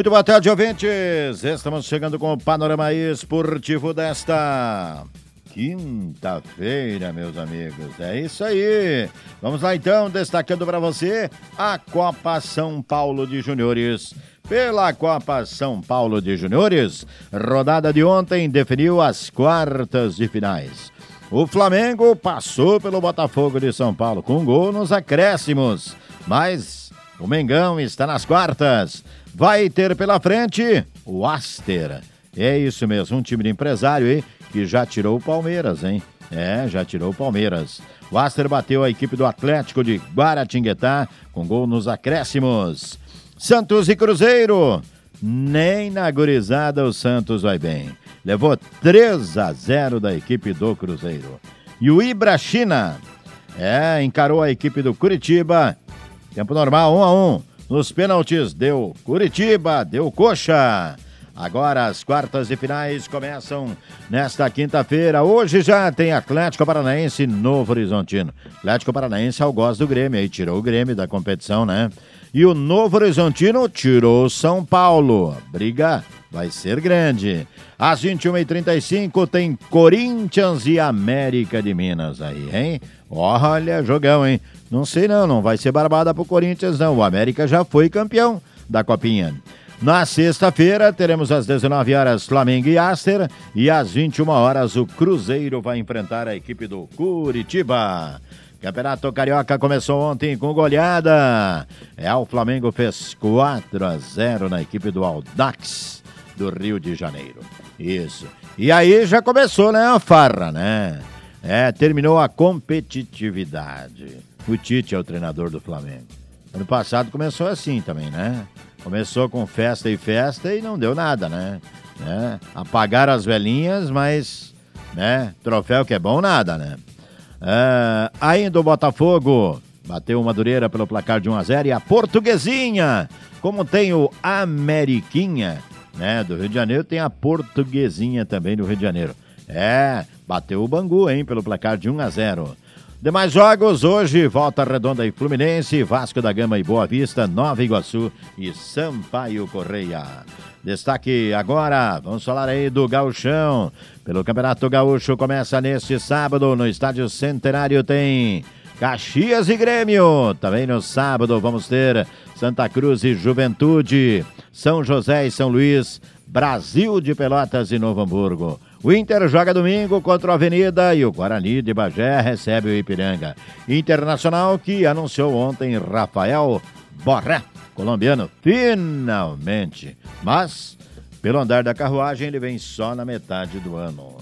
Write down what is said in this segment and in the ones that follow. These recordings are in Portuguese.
Muito boa tarde, ouvintes. Estamos chegando com o panorama esportivo desta quinta-feira, meus amigos. É isso aí. Vamos lá então, destacando para você a Copa São Paulo de Juniores. Pela Copa São Paulo de Juniores, rodada de ontem definiu as quartas de finais. O Flamengo passou pelo Botafogo de São Paulo com gol nos acréscimos, mas o Mengão está nas quartas vai ter pela frente o Aster. É isso mesmo, um time de empresário aí que já tirou o Palmeiras, hein? É, já tirou o Palmeiras. O Aster bateu a equipe do Atlético de Guaratinguetá com gol nos acréscimos. Santos e Cruzeiro. Nem na gurizada o Santos vai bem. Levou 3 a 0 da equipe do Cruzeiro. E o Ibra China. É, encarou a equipe do Curitiba. Tempo normal, 1 a 1. Nos pênaltis deu Curitiba, deu Coxa. Agora as quartas de finais começam nesta quinta-feira. Hoje já tem Atlético Paranaense Novo Horizontino. Atlético Paranaense ao gosto do Grêmio, aí tirou o Grêmio da competição, né? E o Novo Horizontino tirou São Paulo. Briga vai ser grande. Às 21h35 tem Corinthians e América de Minas aí, hein? Olha, jogão, hein? Não sei não, não vai ser barbada pro Corinthians não. O América já foi campeão da Copinha. Na sexta-feira teremos às 19 horas Flamengo e Aster e às 21 horas o Cruzeiro vai enfrentar a equipe do Curitiba. Campeonato Carioca começou ontem com goleada. É, o Flamengo fez 4 a 0 na equipe do Aldax do Rio de Janeiro. Isso. E aí já começou, né, a farra, né? É, terminou a competitividade. O Tite é o treinador do Flamengo. Ano passado começou assim também, né? Começou com festa e festa e não deu nada, né? né? Apagaram as velhinhas, mas, né? Troféu que é bom, nada, né? É, ainda o Botafogo bateu o Madureira pelo placar de 1 a 0 e a Portuguesinha, como tem o Ameriquinha, né? Do Rio de Janeiro, tem a Portuguesinha também do Rio de Janeiro. É, bateu o Bangu, hein, pelo placar de 1 a 0. Demais jogos hoje, Volta Redonda e Fluminense, Vasco da Gama e Boa Vista, Nova Iguaçu e Sampaio Correia. Destaque agora, vamos falar aí do Gauchão. Pelo Campeonato Gaúcho começa neste sábado no Estádio Centenário tem Caxias e Grêmio. Também no sábado vamos ter Santa Cruz e Juventude, São José e São Luís, Brasil de Pelotas e Novo Hamburgo. O Inter joga domingo contra o Avenida e o Guarani de Bagé recebe o Ipiranga. Internacional que anunciou ontem Rafael Borré, colombiano, finalmente. Mas, pelo andar da carruagem, ele vem só na metade do ano.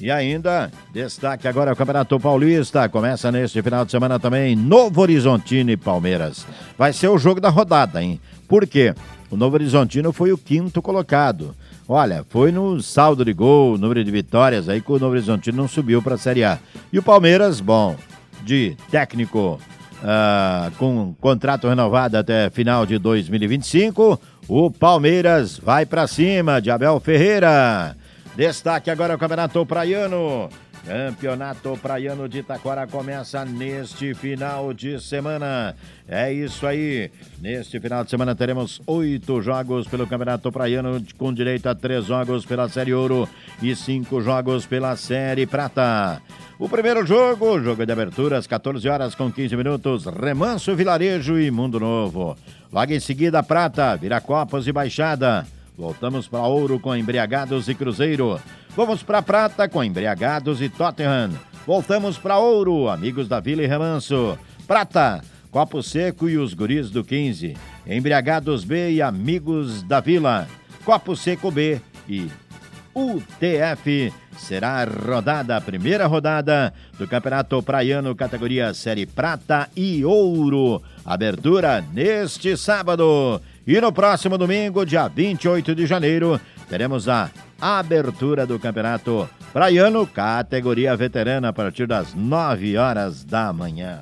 E ainda, destaque agora o Campeonato Paulista. Começa neste final de semana também Novo Horizontino e Palmeiras. Vai ser o jogo da rodada, hein? Por quê? O Novo Horizontino foi o quinto colocado. Olha, foi no saldo de gol, número de vitórias aí que o Novo Horizontino não subiu para a Série A. E o Palmeiras, bom, de técnico uh, com contrato renovado até final de 2025, o Palmeiras vai para cima de Abel Ferreira. Destaque agora o Campeonato Praiano. Campeonato Praiano de Itaquara começa neste final de semana. É isso aí. Neste final de semana teremos oito jogos pelo Campeonato Praiano, com direito a três jogos pela Série Ouro e cinco jogos pela Série Prata. O primeiro jogo, jogo de abertura às 14 horas com 15 minutos, Remanso Vilarejo e Mundo Novo. Logo em seguida, Prata, Viracopos e Baixada. Voltamos para Ouro com Embriagados e Cruzeiro. Vamos para Prata com Embriagados e Tottenham. Voltamos para Ouro, Amigos da Vila e Remanso. Prata, Copo Seco e os Guris do 15. Embriagados B e Amigos da Vila. Copo Seco B e UTF será rodada, a primeira rodada do Campeonato Praiano, categoria Série Prata e Ouro. Abertura neste sábado. E no próximo domingo, dia 28 de janeiro, teremos a abertura do Campeonato Praiano, categoria veterana, a partir das 9 horas da manhã.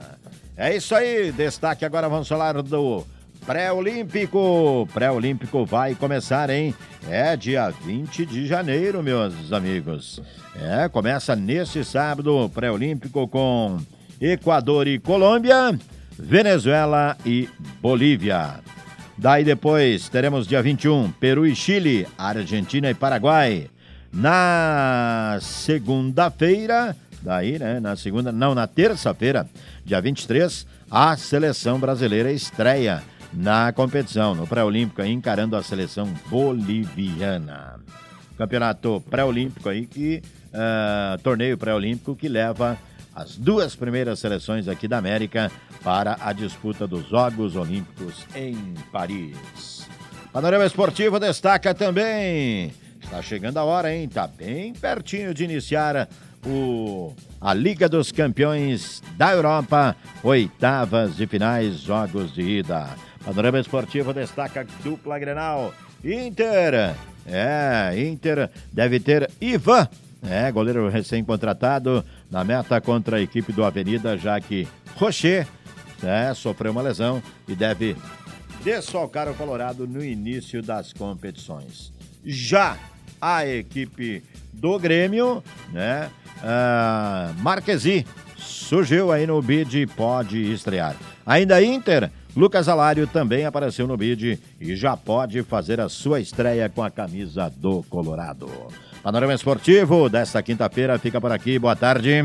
É isso aí, destaque agora, vamos falar do Pré-Olímpico. Pré-Olímpico vai começar, hein? É dia 20 de janeiro, meus amigos. É, começa neste sábado, Pré-Olímpico com Equador e Colômbia, Venezuela e Bolívia. Daí depois teremos dia 21, Peru e Chile, Argentina e Paraguai. Na segunda-feira, daí, né? Na segunda, não, na terça-feira, dia 23, a seleção brasileira estreia na competição, no pré-olímpico, encarando a seleção boliviana. Campeonato pré-olímpico aí que uh, torneio pré-olímpico que leva as duas primeiras seleções aqui da América para a disputa dos Jogos Olímpicos em Paris. Panorama Esportivo destaca também. Está chegando a hora, hein? Tá bem pertinho de iniciar o, a Liga dos Campeões da Europa, oitavas de finais, jogos de ida. Panorama Esportivo destaca dupla Grenal. Inter, é, Inter deve ter Ivan é, goleiro recém-contratado na meta contra a equipe do Avenida, já que Rocher é, sofreu uma lesão e deve desfalcar o Colorado no início das competições. Já a equipe do Grêmio, né? Uh, Marquesi surgiu aí no bid e pode estrear. Ainda Inter, Lucas Alário também apareceu no bid e já pode fazer a sua estreia com a camisa do Colorado. Panorama Esportivo desta quinta-feira fica por aqui. Boa tarde.